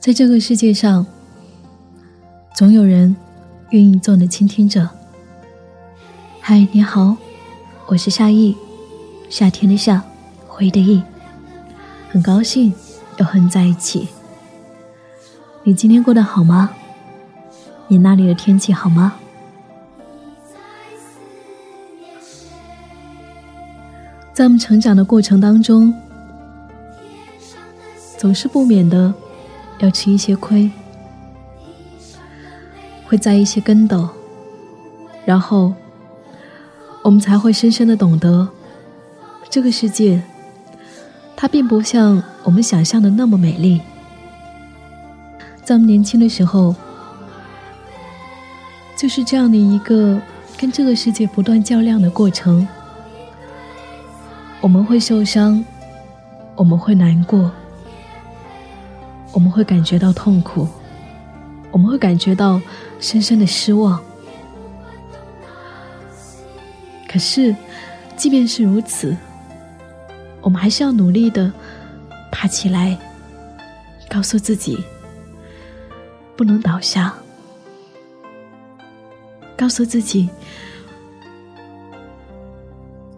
在这个世界上，总有人愿意做你的倾听者。嗨，你好，我是夏意，夏天的夏，回的意，很高兴又和你在一起。你今天过得好吗？你那里的天气好吗？在我们成长的过程当中，总是不免的要吃一些亏，会栽一些跟斗，然后我们才会深深的懂得，这个世界它并不像我们想象的那么美丽。在我们年轻的时候，就是这样的一个跟这个世界不断较量的过程。我们会受伤，我们会难过，我们会感觉到痛苦，我们会感觉到深深的失望。可是，即便是如此，我们还是要努力的爬起来，告诉自己。不能倒下，告诉自己，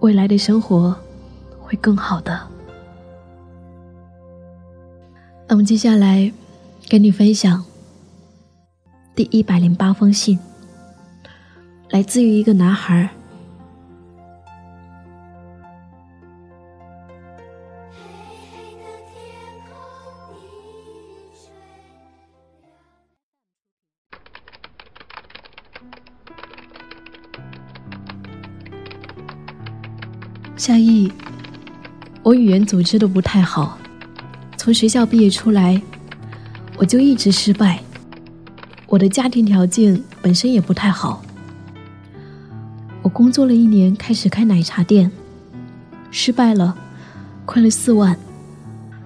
未来的生活会更好的。那么接下来跟你分享第一百零八封信，来自于一个男孩。夏意，我语言组织的不太好，从学校毕业出来，我就一直失败。我的家庭条件本身也不太好。我工作了一年，开始开奶茶店，失败了，亏了四万，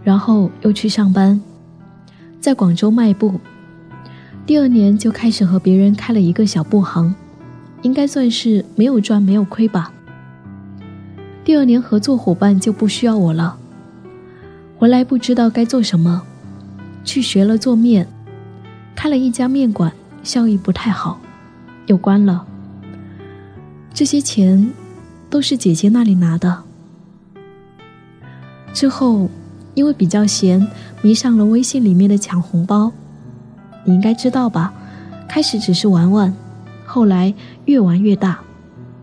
然后又去上班，在广州卖布。第二年就开始和别人开了一个小布行，应该算是没有赚没有亏吧。第二年合作伙伴就不需要我了，回来不知道该做什么，去学了做面，开了一家面馆，效益不太好，又关了。这些钱都是姐姐那里拿的。之后因为比较闲，迷上了微信里面的抢红包，你应该知道吧？开始只是玩玩，后来越玩越大，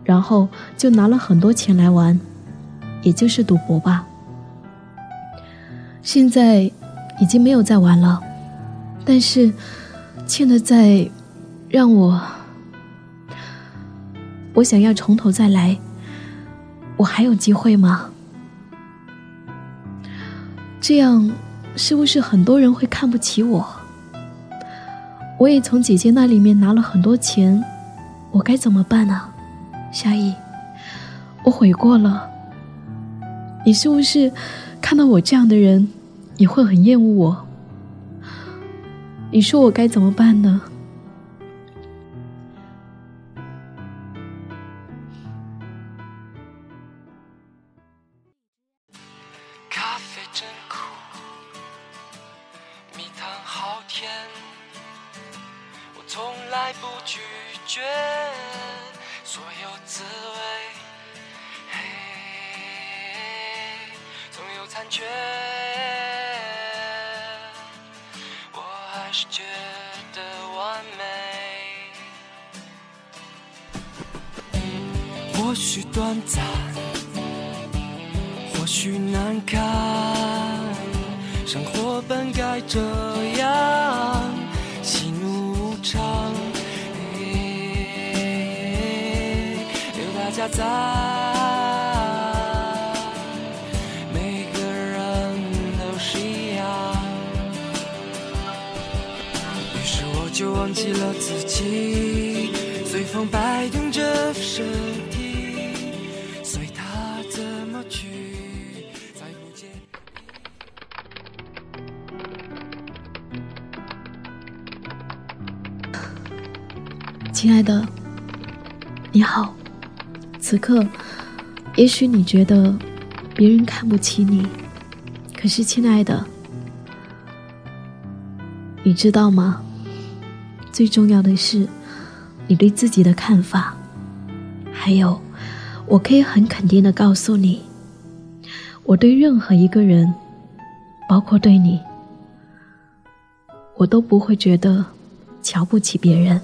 然后就拿了很多钱来玩。也就是赌博吧。现在已经没有再玩了，但是欠的债让我，我想要从头再来。我还有机会吗？这样是不是很多人会看不起我？我也从姐姐那里面拿了很多钱，我该怎么办呢？夏意，我悔过了。你是不是看到我这样的人，也会很厌恶我？你说我该怎么办呢？咖啡真苦，蜜糖好甜，我从来不拒绝所有滋味。残缺，我还是觉得完美。或许短暂，或许难堪，生活本该这样，喜怒无常，有大家在。忘记了自己，随风摆动着身体，随他怎么去，再不见亲爱的，你好。此刻，也许你觉得别人看不起你，可是，亲爱的。你知道吗？最重要的是你对自己的看法。还有，我可以很肯定的告诉你，我对任何一个人，包括对你，我都不会觉得瞧不起别人，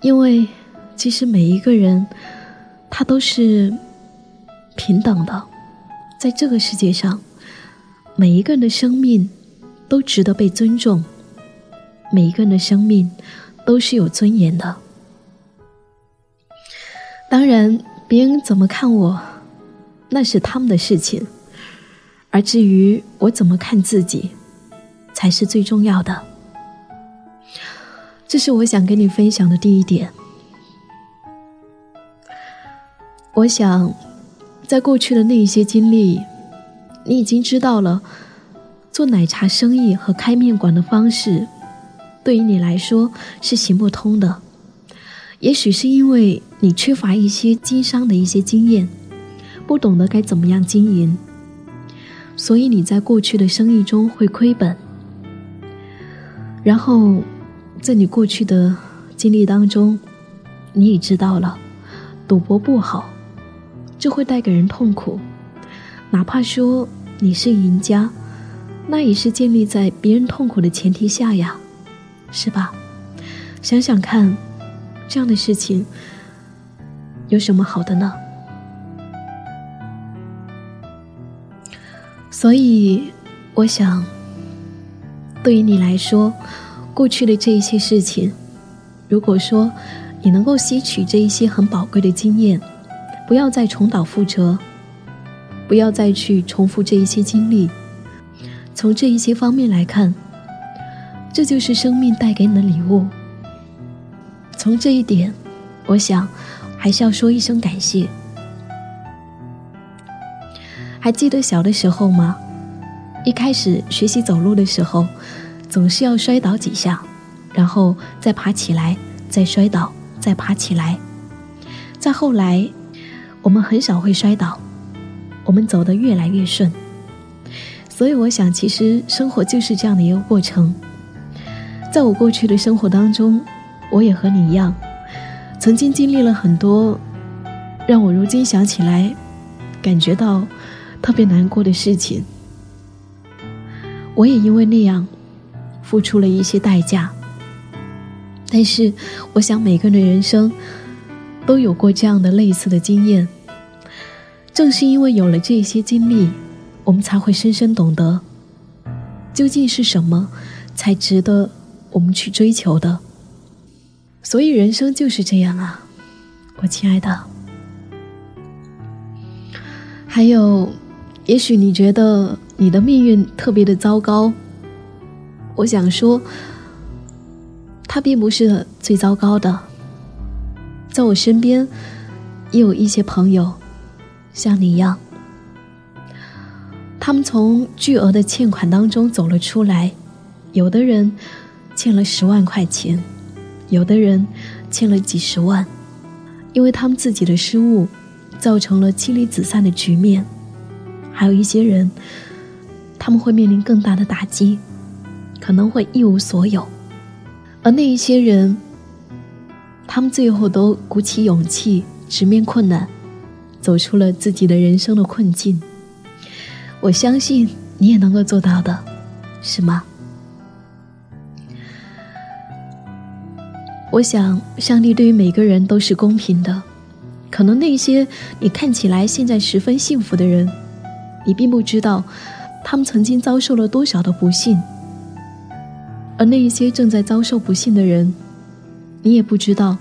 因为其实每一个人，他都是平等的，在这个世界上，每一个人的生命都值得被尊重，每一个人的生命都是有尊严的。当然，别人怎么看我，那是他们的事情，而至于我怎么看自己，才是最重要的。这是我想跟你分享的第一点。我想，在过去的那一些经历，你已经知道了，做奶茶生意和开面馆的方式，对于你来说是行不通的。也许是因为你缺乏一些经商的一些经验，不懂得该怎么样经营，所以你在过去的生意中会亏本。然后，在你过去的经历当中，你也知道了，赌博不好，这会带给人痛苦。哪怕说你是赢家，那也是建立在别人痛苦的前提下呀，是吧？想想看。这样的事情有什么好的呢？所以，我想，对于你来说，过去的这一些事情，如果说你能够吸取这一些很宝贵的经验，不要再重蹈覆辙，不要再去重复这一些经历，从这一些方面来看，这就是生命带给你的礼物。从这一点，我想还是要说一声感谢。还记得小的时候吗？一开始学习走路的时候，总是要摔倒几下，然后再爬起来，再摔倒，再爬起来。再后来，我们很少会摔倒，我们走得越来越顺。所以，我想，其实生活就是这样的一个过程。在我过去的生活当中。我也和你一样，曾经经历了很多，让我如今想起来，感觉到特别难过的事情。我也因为那样，付出了一些代价。但是，我想每个人的人生，都有过这样的类似的经验。正是因为有了这些经历，我们才会深深懂得，究竟是什么，才值得我们去追求的。所以人生就是这样啊，我亲爱的。还有，也许你觉得你的命运特别的糟糕，我想说，它并不是最糟糕的。在我身边，也有一些朋友像你一样，他们从巨额的欠款当中走了出来，有的人欠了十万块钱。有的人欠了几十万，因为他们自己的失误，造成了妻离子散的局面；还有一些人，他们会面临更大的打击，可能会一无所有。而那一些人，他们最后都鼓起勇气直面困难，走出了自己的人生的困境。我相信你也能够做到的，是吗？我想，上帝对于每个人都是公平的。可能那些你看起来现在十分幸福的人，你并不知道，他们曾经遭受了多少的不幸；而那一些正在遭受不幸的人，你也不知道，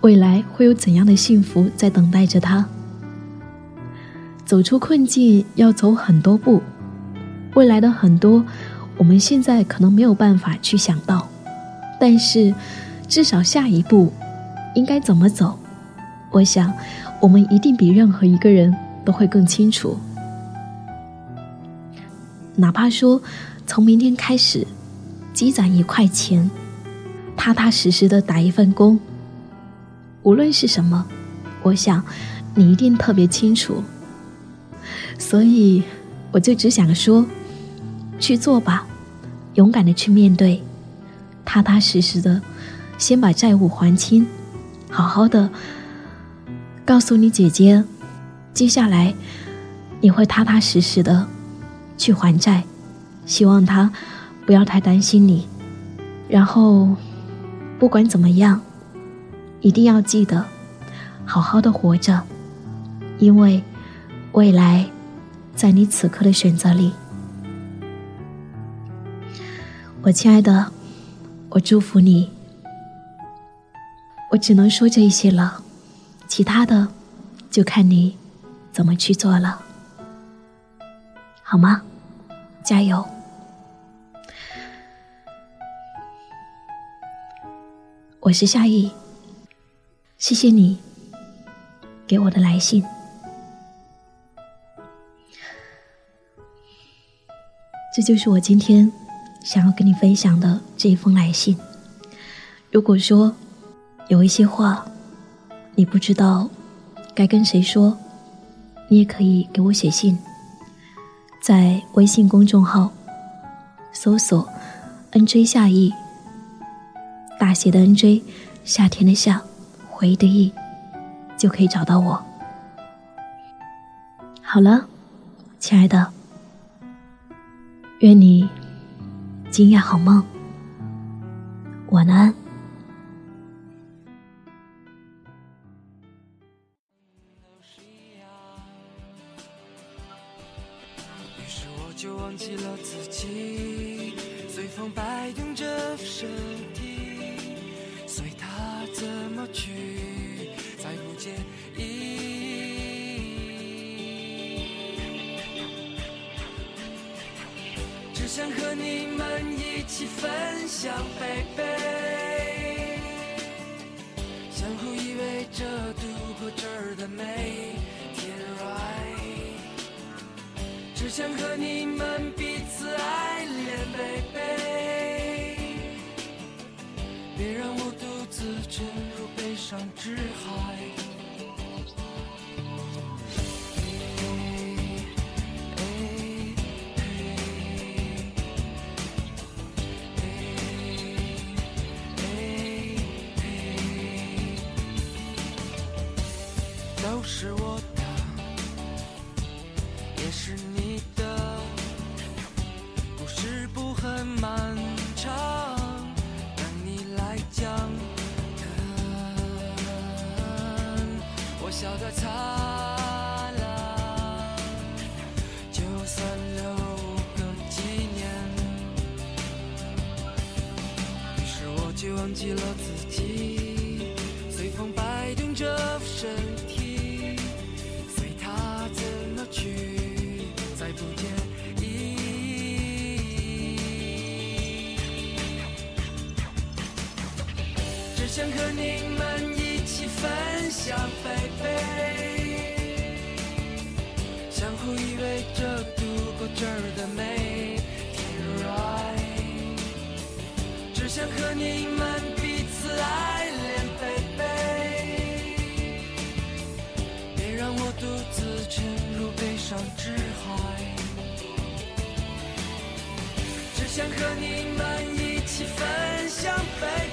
未来会有怎样的幸福在等待着他。走出困境要走很多步，未来的很多，我们现在可能没有办法去想到，但是。至少下一步应该怎么走？我想，我们一定比任何一个人都会更清楚。哪怕说从明天开始积攒一块钱，踏踏实实的打一份工，无论是什么，我想你一定特别清楚。所以，我就只想说，去做吧，勇敢的去面对，踏踏实实的先把债务还清，好好的告诉你姐姐，接下来你会踏踏实实的去还债，希望她不要太担心你。然后不管怎么样，一定要记得好好的活着，因为未来在你此刻的选择里。我亲爱的，我祝福你。我只能说这些了，其他的就看你怎么去做了，好吗？加油！我是夏意，谢谢你给我的来信，这就是我今天。想要跟你分享的这一封来信，如果说有一些话你不知道该跟谁说，你也可以给我写信，在微信公众号搜索 “nj 夏意”，大写的 “nj”，夏天的“夏”，回忆的“忆”，就可以找到我。好了，亲爱的，愿你。今夜好梦，晚安。忘记了自己，随风摆动着身体，随它怎么去，再不介意。只想和你们一起分享，baby，是海。都是我忘记了自己，随风摆动着身体。随它怎么去，再不介意。只想和你们一起分享飞飞相互依偎着度过这儿的每天只想和你们之海，只想和你们一起分享悲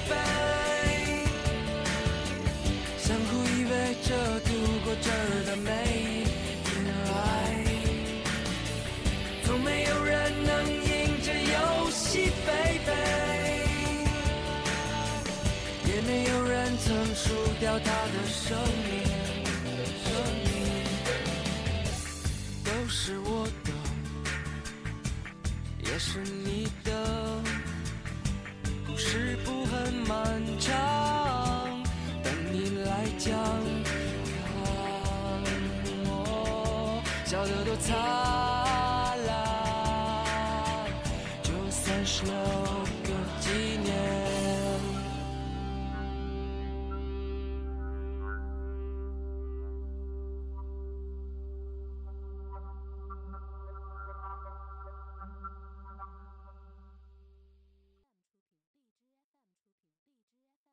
笑得多灿烂，就算是。